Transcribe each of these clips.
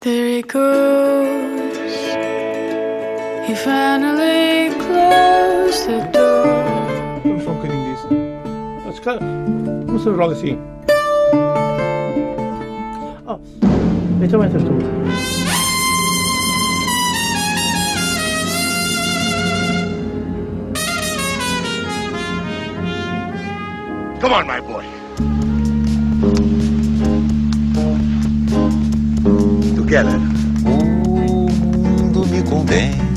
There he goes. He finally closed the door. I'm fucking this. That's kind of. What's the wrong thing? Oh, it's a winter storm. Come on, my boy. Keller. Né? O mundo me convém.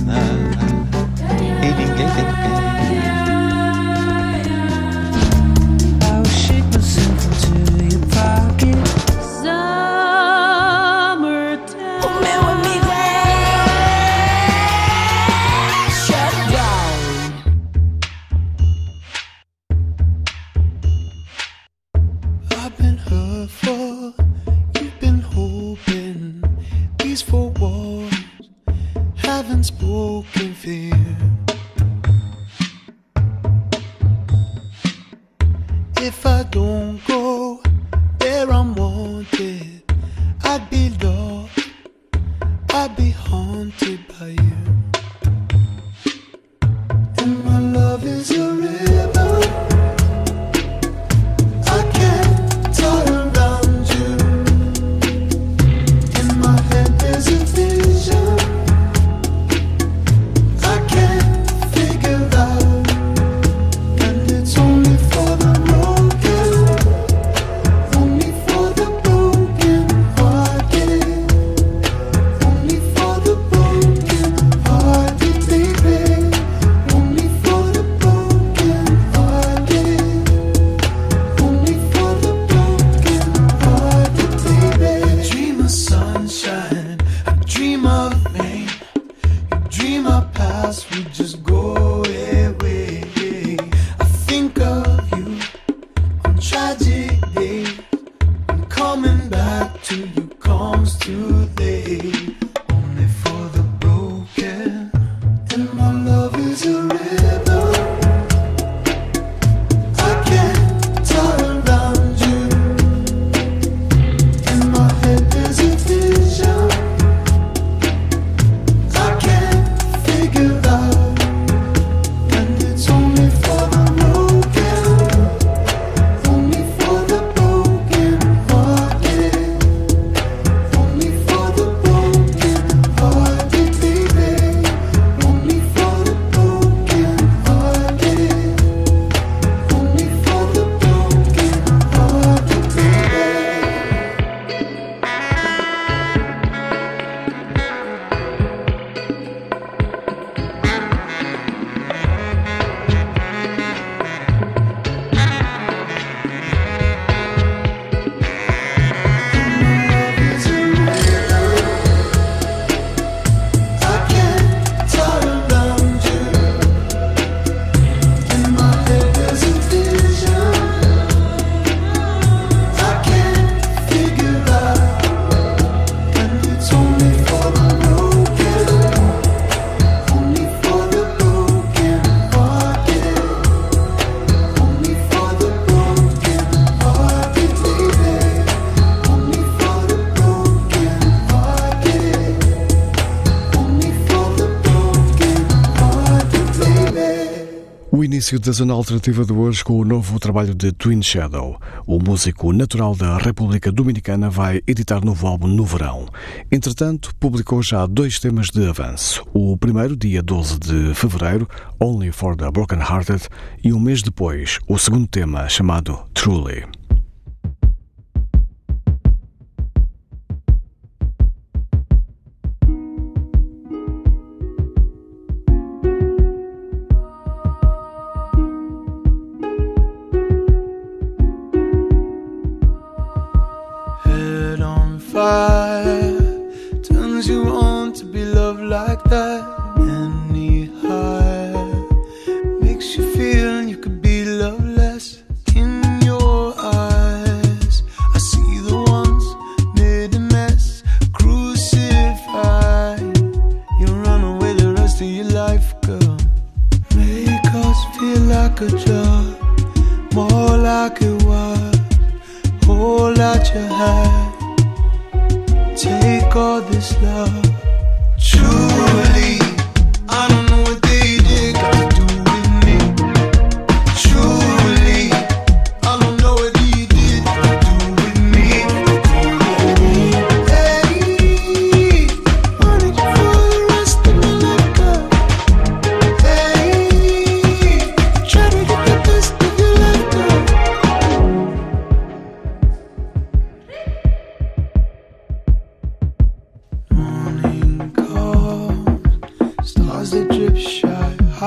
início da Zona Alternativa de hoje com o novo trabalho de Twin Shadow. O músico natural da República Dominicana vai editar novo álbum no verão. Entretanto, publicou já dois temas de avanço. O primeiro, dia 12 de fevereiro, Only for the Broken Hearted, e um mês depois, o segundo tema, chamado Truly.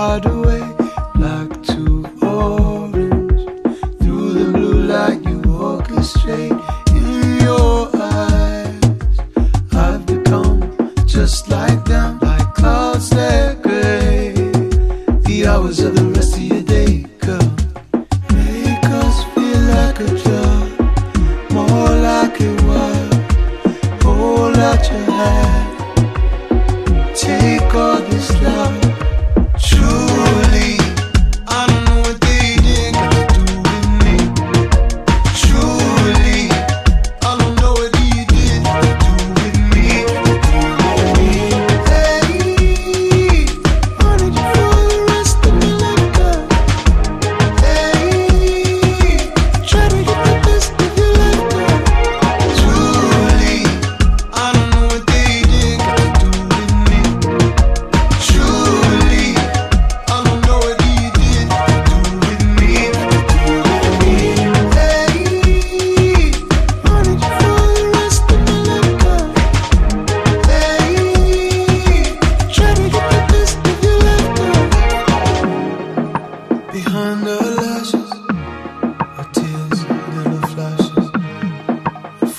hard away.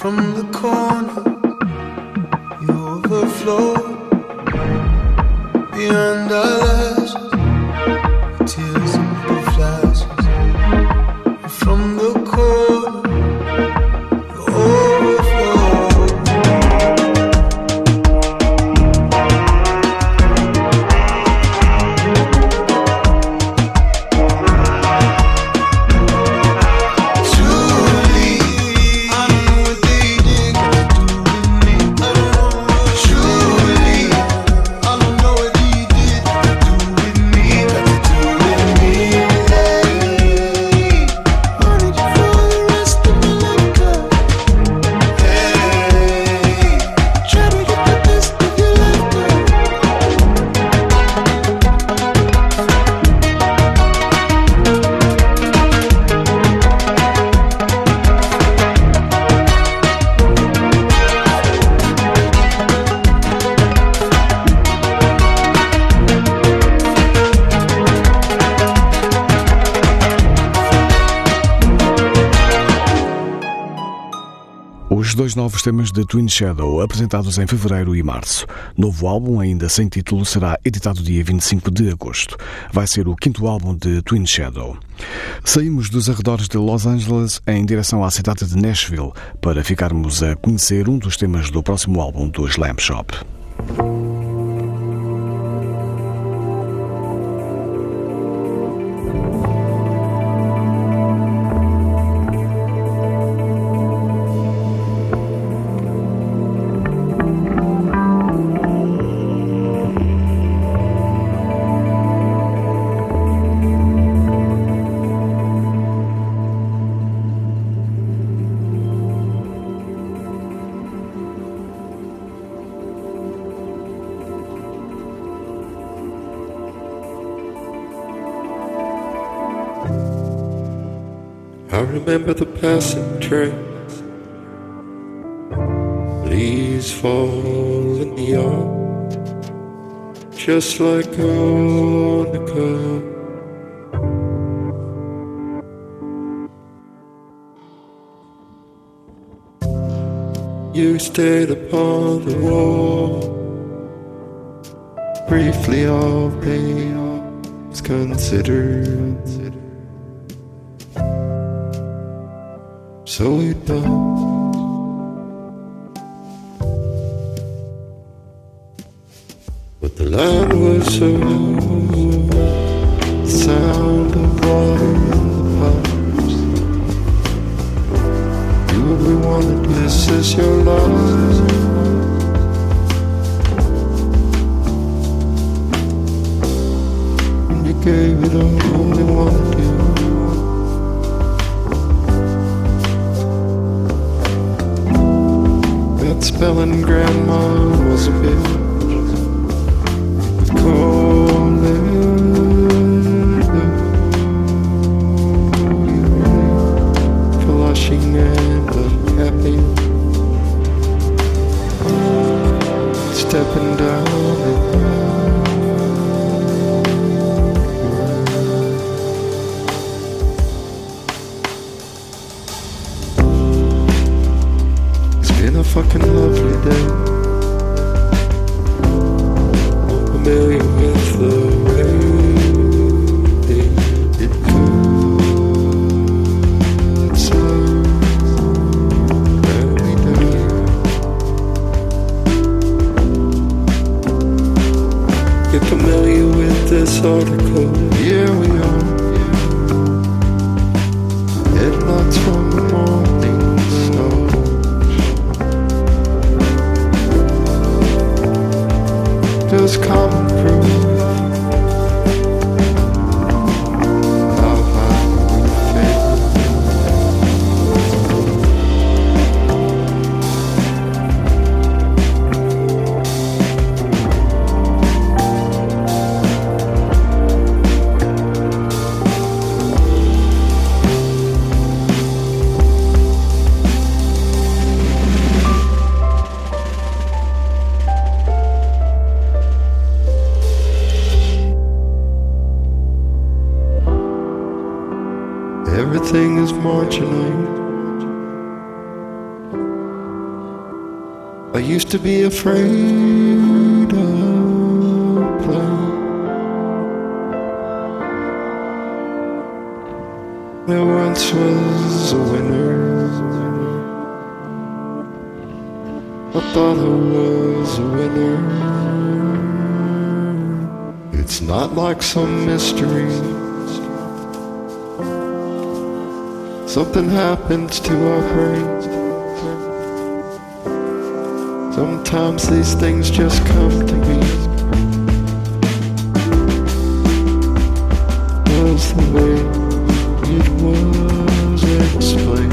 from the corner. You overflow beyond our love. de Twin Shadow, apresentados em fevereiro e março. Novo álbum, ainda sem título, será editado dia 25 de agosto. Vai ser o quinto álbum de Twin Shadow. Saímos dos arredores de Los Angeles em direção à cidade de Nashville para ficarmos a conhecer um dos temas do próximo álbum do Slam Shop. just like Monica. You stayed upon the wall. Briefly, all pain was considered. So we done. Land was around the sound of water in the pipes. You'll be one that misses your life. And you gave it all, only one to you. That spelling grandma was a bitch. Stepping down. Get familiar with this article. Here we are. Headlights from the morning snow. Just common used to be afraid of playing. There once was a winner. I thought I was a winner. It's not like some mystery. Something happens to our brains. Sometimes these things just come to me. Was the way it was explained.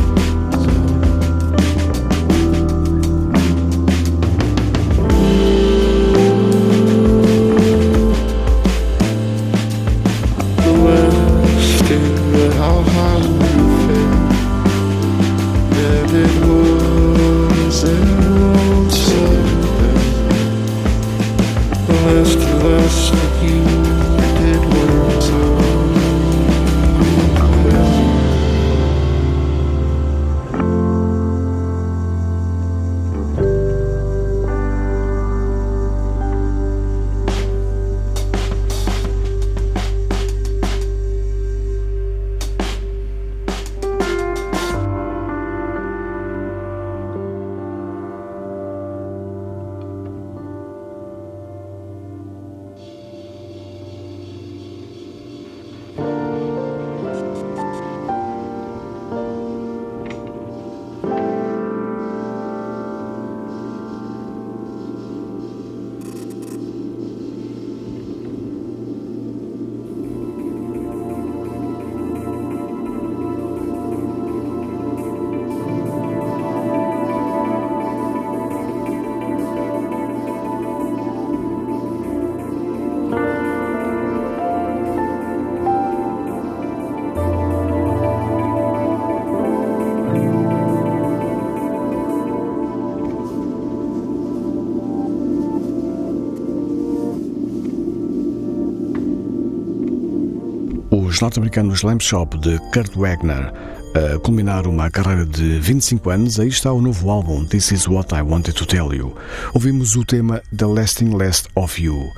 Norte-americanos Lamp Shop de Kurt Wagner a culminar uma carreira de 25 anos, aí está o novo álbum This Is What I Wanted to Tell You. Ouvimos o tema The Lasting Last of You.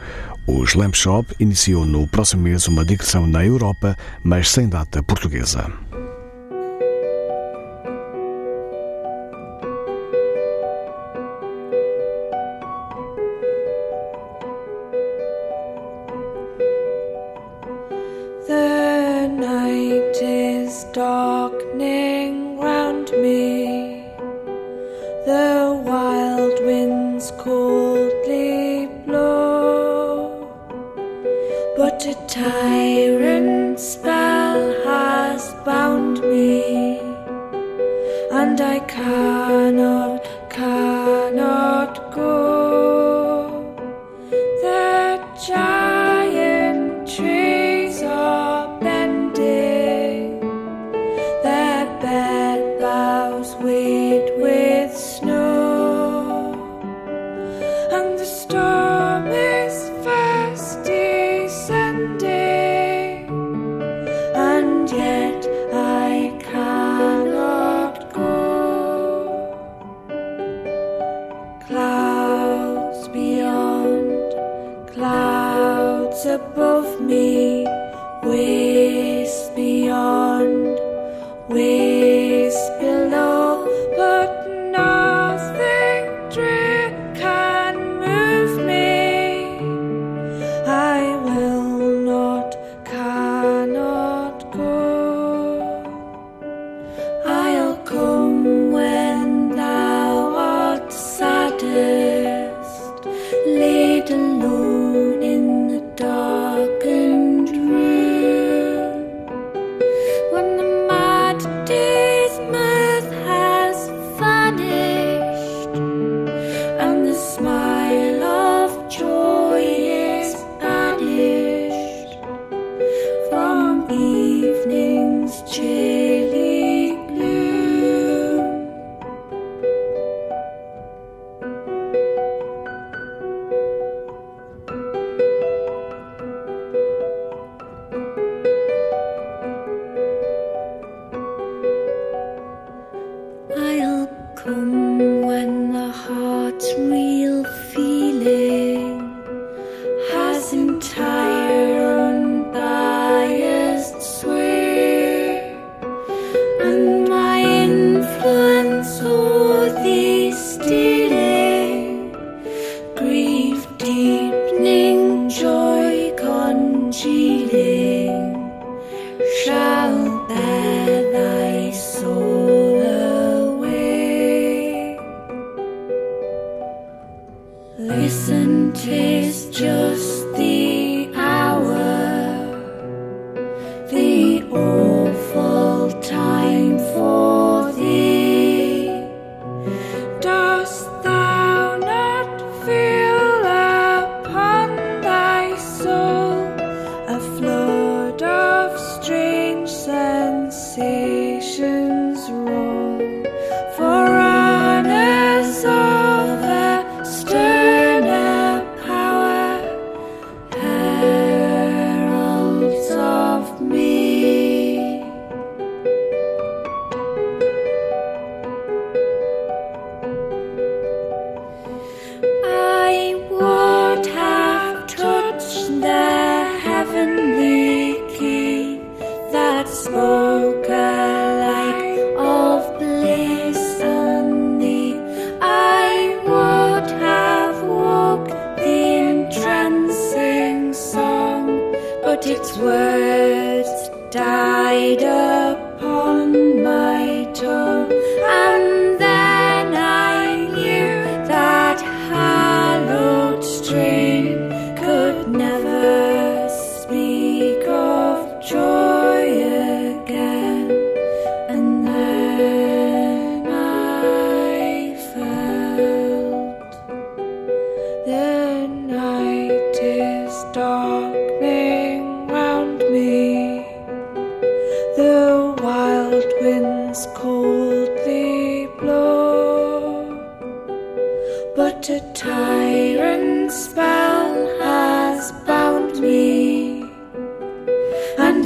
Os Lamp Shop iniciou no próximo mês uma digressão na Europa, mas sem data portuguesa. Cannot.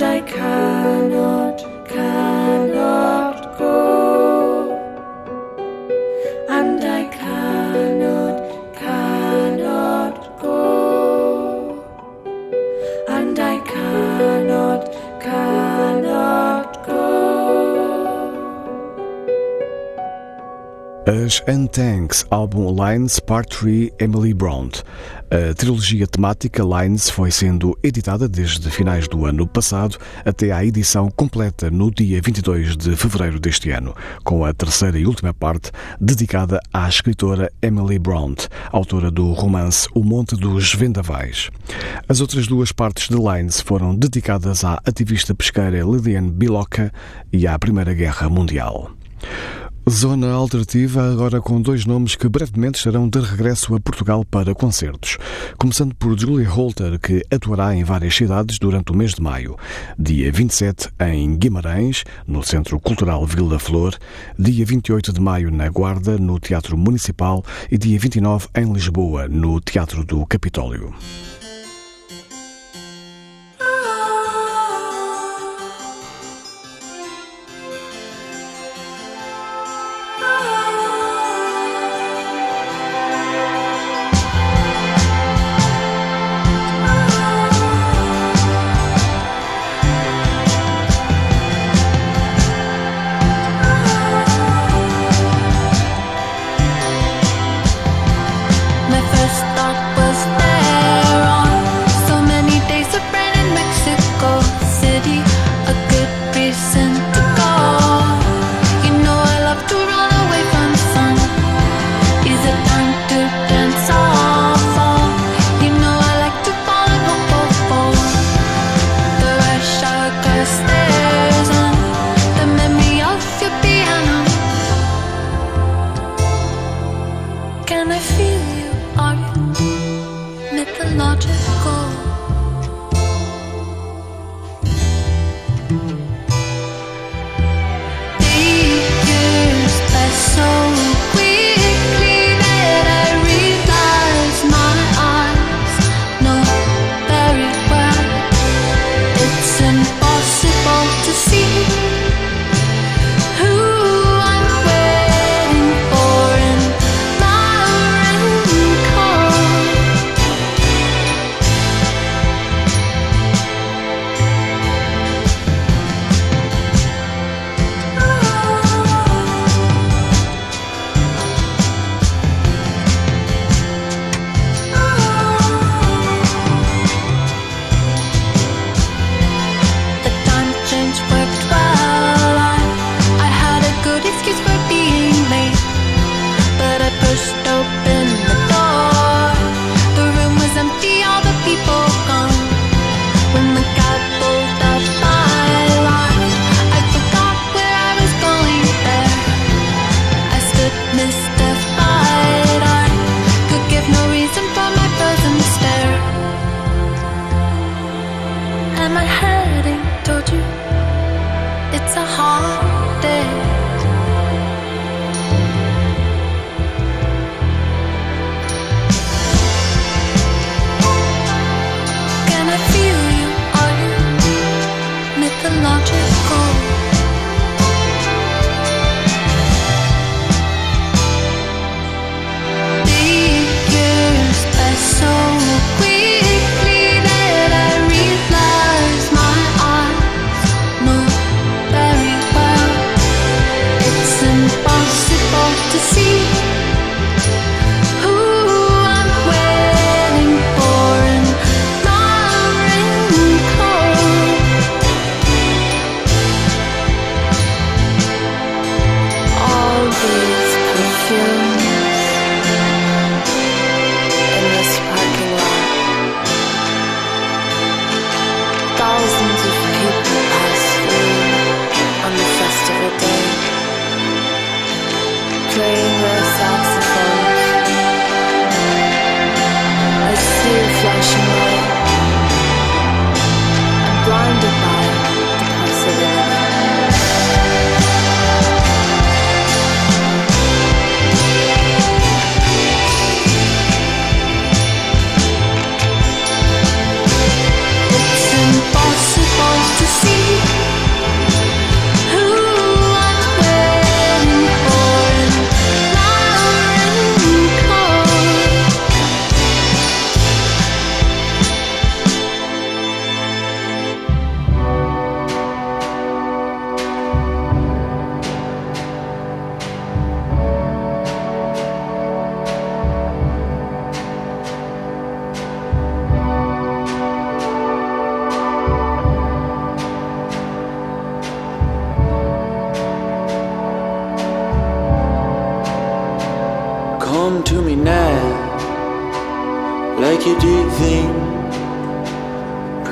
and I cannot, cannot go, and I cannot, cannot go, and I cannot, cannot go. Ash and Tanks album Lines Part 3 Emily Bront A trilogia temática Lines foi sendo editada desde finais do ano passado até à edição completa no dia 22 de fevereiro deste ano, com a terceira e última parte dedicada à escritora Emily Bront, autora do romance O Monte dos Vendavais. As outras duas partes de Lines foram dedicadas à ativista pesqueira Lillian Biloca e à Primeira Guerra Mundial. Zona Alternativa, agora com dois nomes que brevemente estarão de regresso a Portugal para concertos. Começando por Julia Holter, que atuará em várias cidades durante o mês de maio. Dia 27 em Guimarães, no Centro Cultural Vila Flor. Dia 28 de maio na Guarda, no Teatro Municipal. E dia 29 em Lisboa, no Teatro do Capitólio.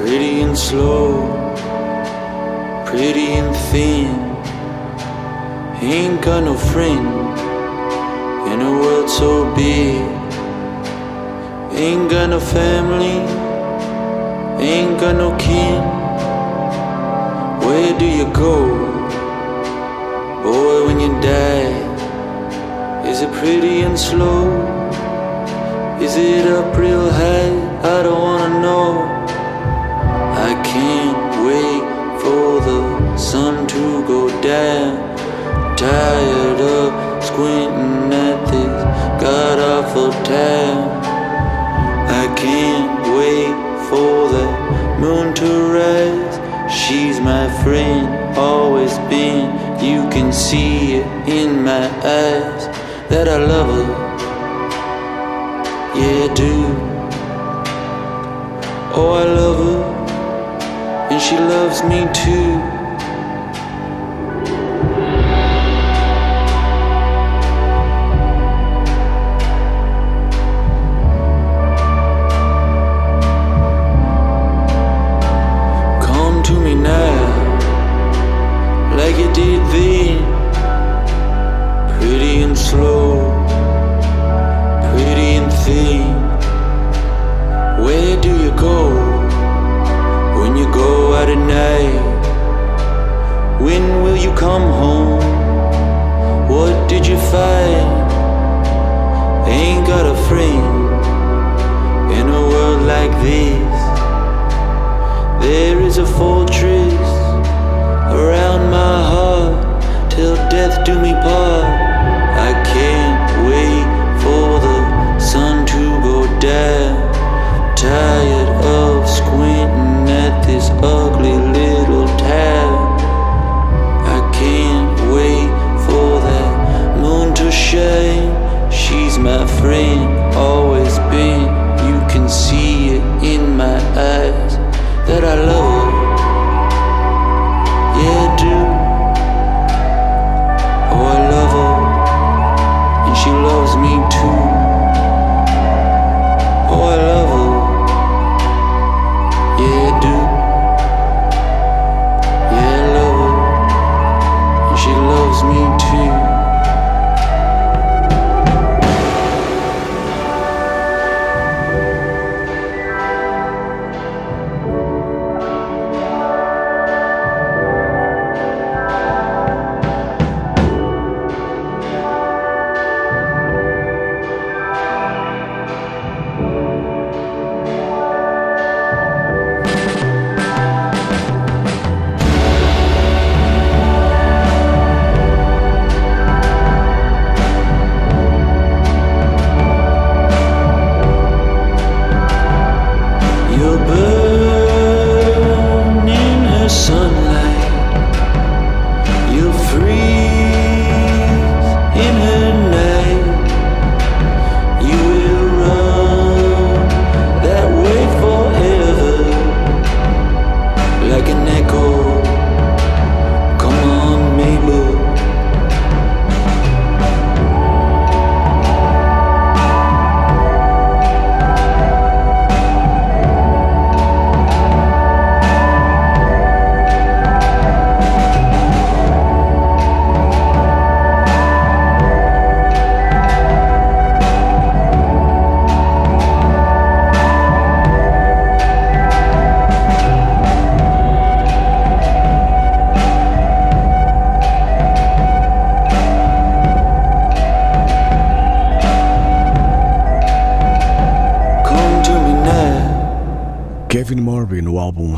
Pretty and slow, pretty and thin. Ain't got no friend in a world so big. Ain't got no family, ain't got no kin. Where do you go, boy, when you die? Is it pretty and slow? Is it up real high? I don't wanna know. I can't wait for the sun to go down. Tired of squinting at this god awful town. I can't wait for the moon to rise. She's my friend, always been. You can see it in my eyes that I love her. Oh, I love her, and she loves me too.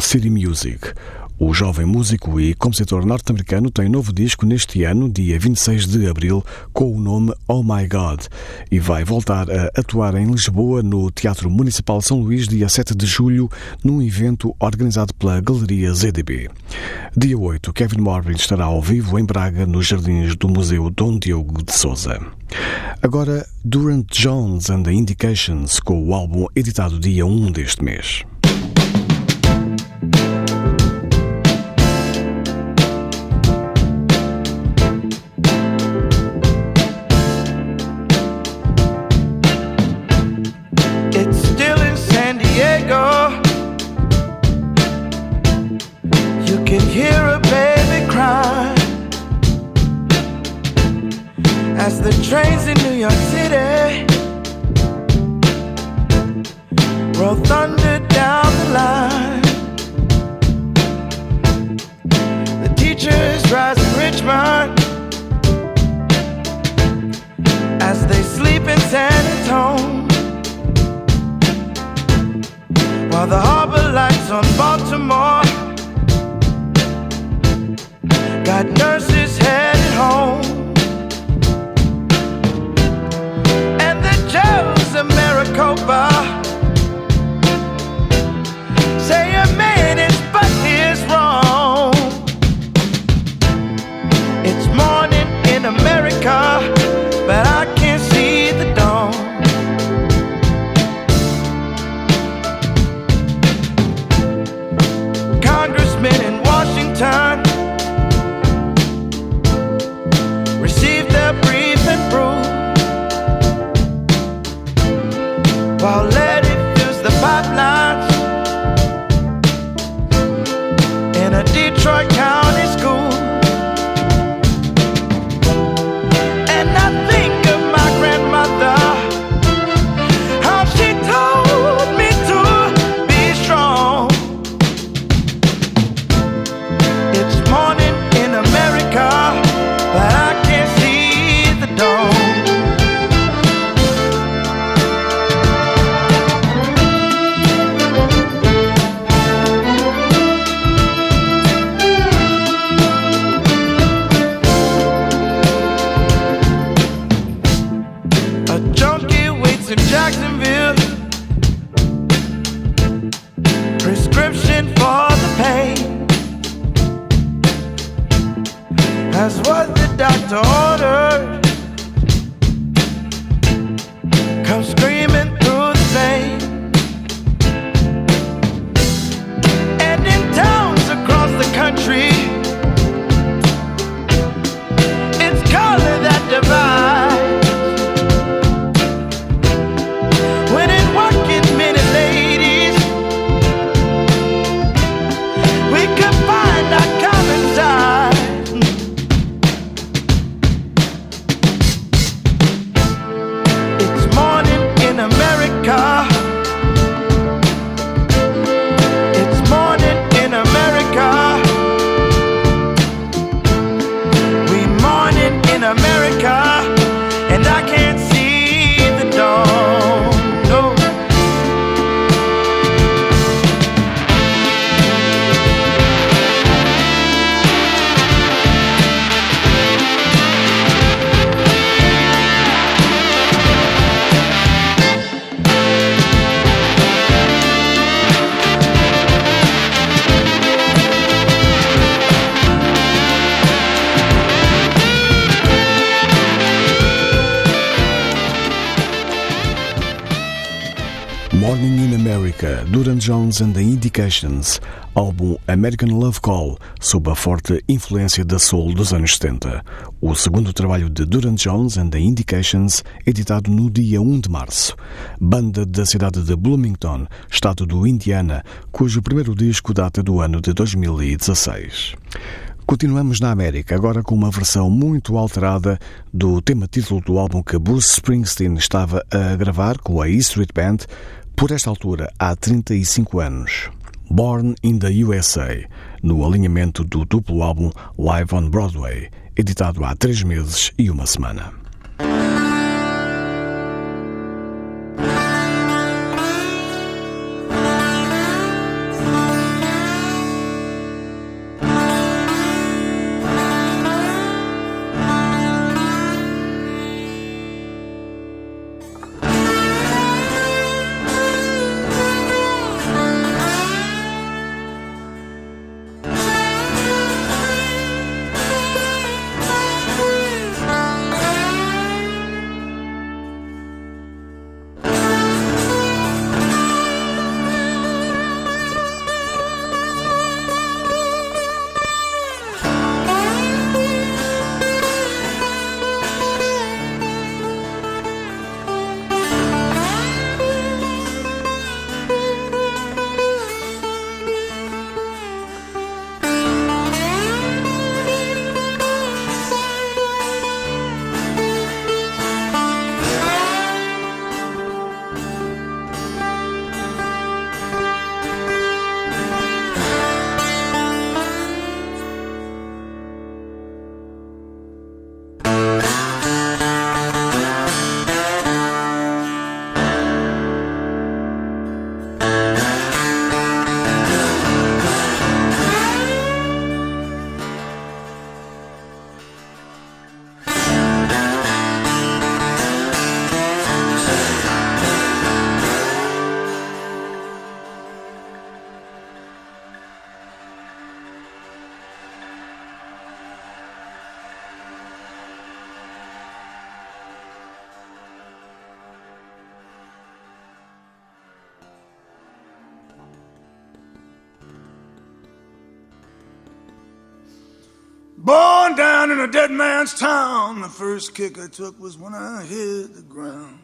City Music. O jovem músico e compositor norte-americano tem novo disco neste ano, dia 26 de abril, com o nome Oh My God, e vai voltar a atuar em Lisboa no Teatro Municipal São Luís, dia 7 de julho, num evento organizado pela Galeria ZDB. Dia 8, Kevin Morby estará ao vivo em Braga, nos jardins do Museu Dom Diogo de Souza. Agora, Durant Jones and the Indications, com o álbum editado dia 1 deste mês. Teachers rise in Richmond as they sleep in San Antonio. While the harbor lights on Baltimore got nurses headed home. And the jails of Maricopa America, Jones and the Indications, álbum American Love Call, sob a forte influência da soul dos anos 70. O segundo trabalho de Duran Jones and the Indications, editado no dia 1 de março. Banda da cidade de Bloomington, estado do Indiana, cujo primeiro disco data do ano de 2016. Continuamos na América, agora com uma versão muito alterada do tema título do álbum que Bruce Springsteen estava a gravar com a E Street Band, por esta altura há 35 anos. Born in the USA, no alinhamento do duplo álbum Live on Broadway, editado há três meses e uma semana. Down in a dead man's town. The first kick I took was when I hit the ground.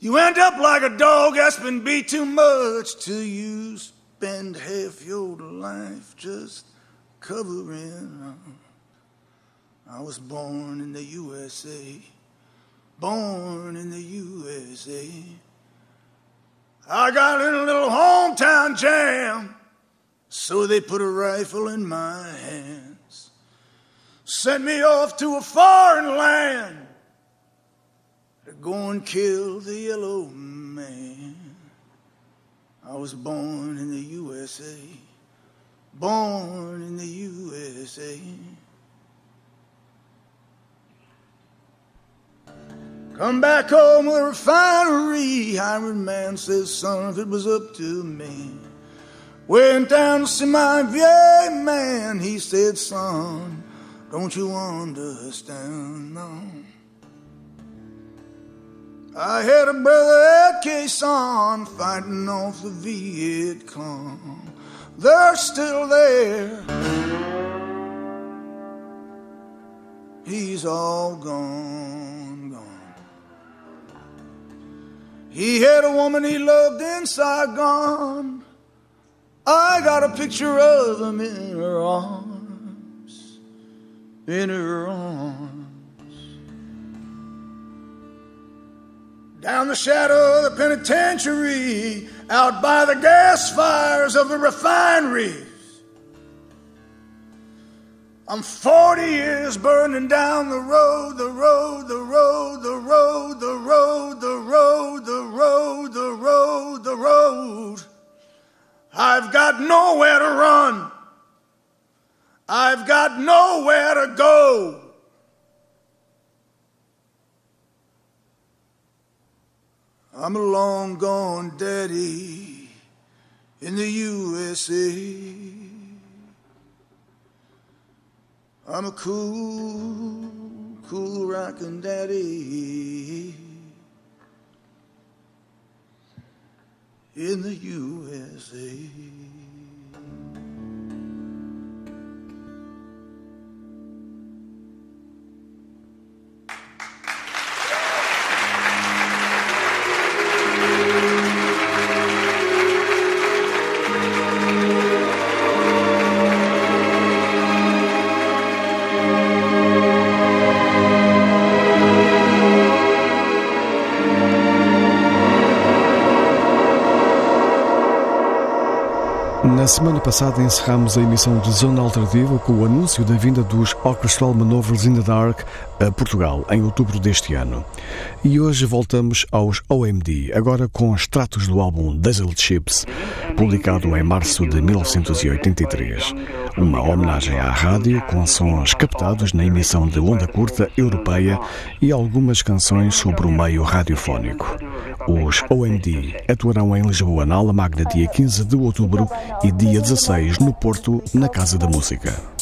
You end up like a dog that's been beat too much till you spend half your life just covering. I was born in the USA, born in the USA. I got in a little hometown jam, so they put a rifle in my hands, sent me off to a foreign land to go and kill the yellow man. I was born in the USA, born in the USA. Come back home with a refinery. Hired man says, son, if it was up to me. Went down to see my VA man. He said, son, don't you understand? No. I had a brother at Khe Sanh fighting off the Viet Cong. They're still there. He's all gone, gone. He had a woman he loved in Saigon. I got a picture of them in her arms, in her arms. Down the shadow of the penitentiary, out by the gas fires of the refineries. I'm 40 years burning down the road, the road, the road, the road, the road, the road, the road, the road, the road. I've got nowhere to run. I've got nowhere to go. I'm a long gone daddy in the USA. I'm a cool, cool rockin' daddy in the USA. Semana passada encerramos a emissão de Zona Alternativa com o anúncio da vinda dos Orchestral Manovers in the Dark a Portugal em outubro deste ano. E hoje voltamos aos OMD, agora com extratos do álbum Dazzled Ships, publicado em março de 1983. Uma homenagem à rádio com sons captados na emissão de onda curta europeia e algumas canções sobre o meio radiofónico. Os OMD atuarão em Lisboa na Aula Magna dia 15 de outubro e dia 16 no Porto, na Casa da Música.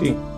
Vamos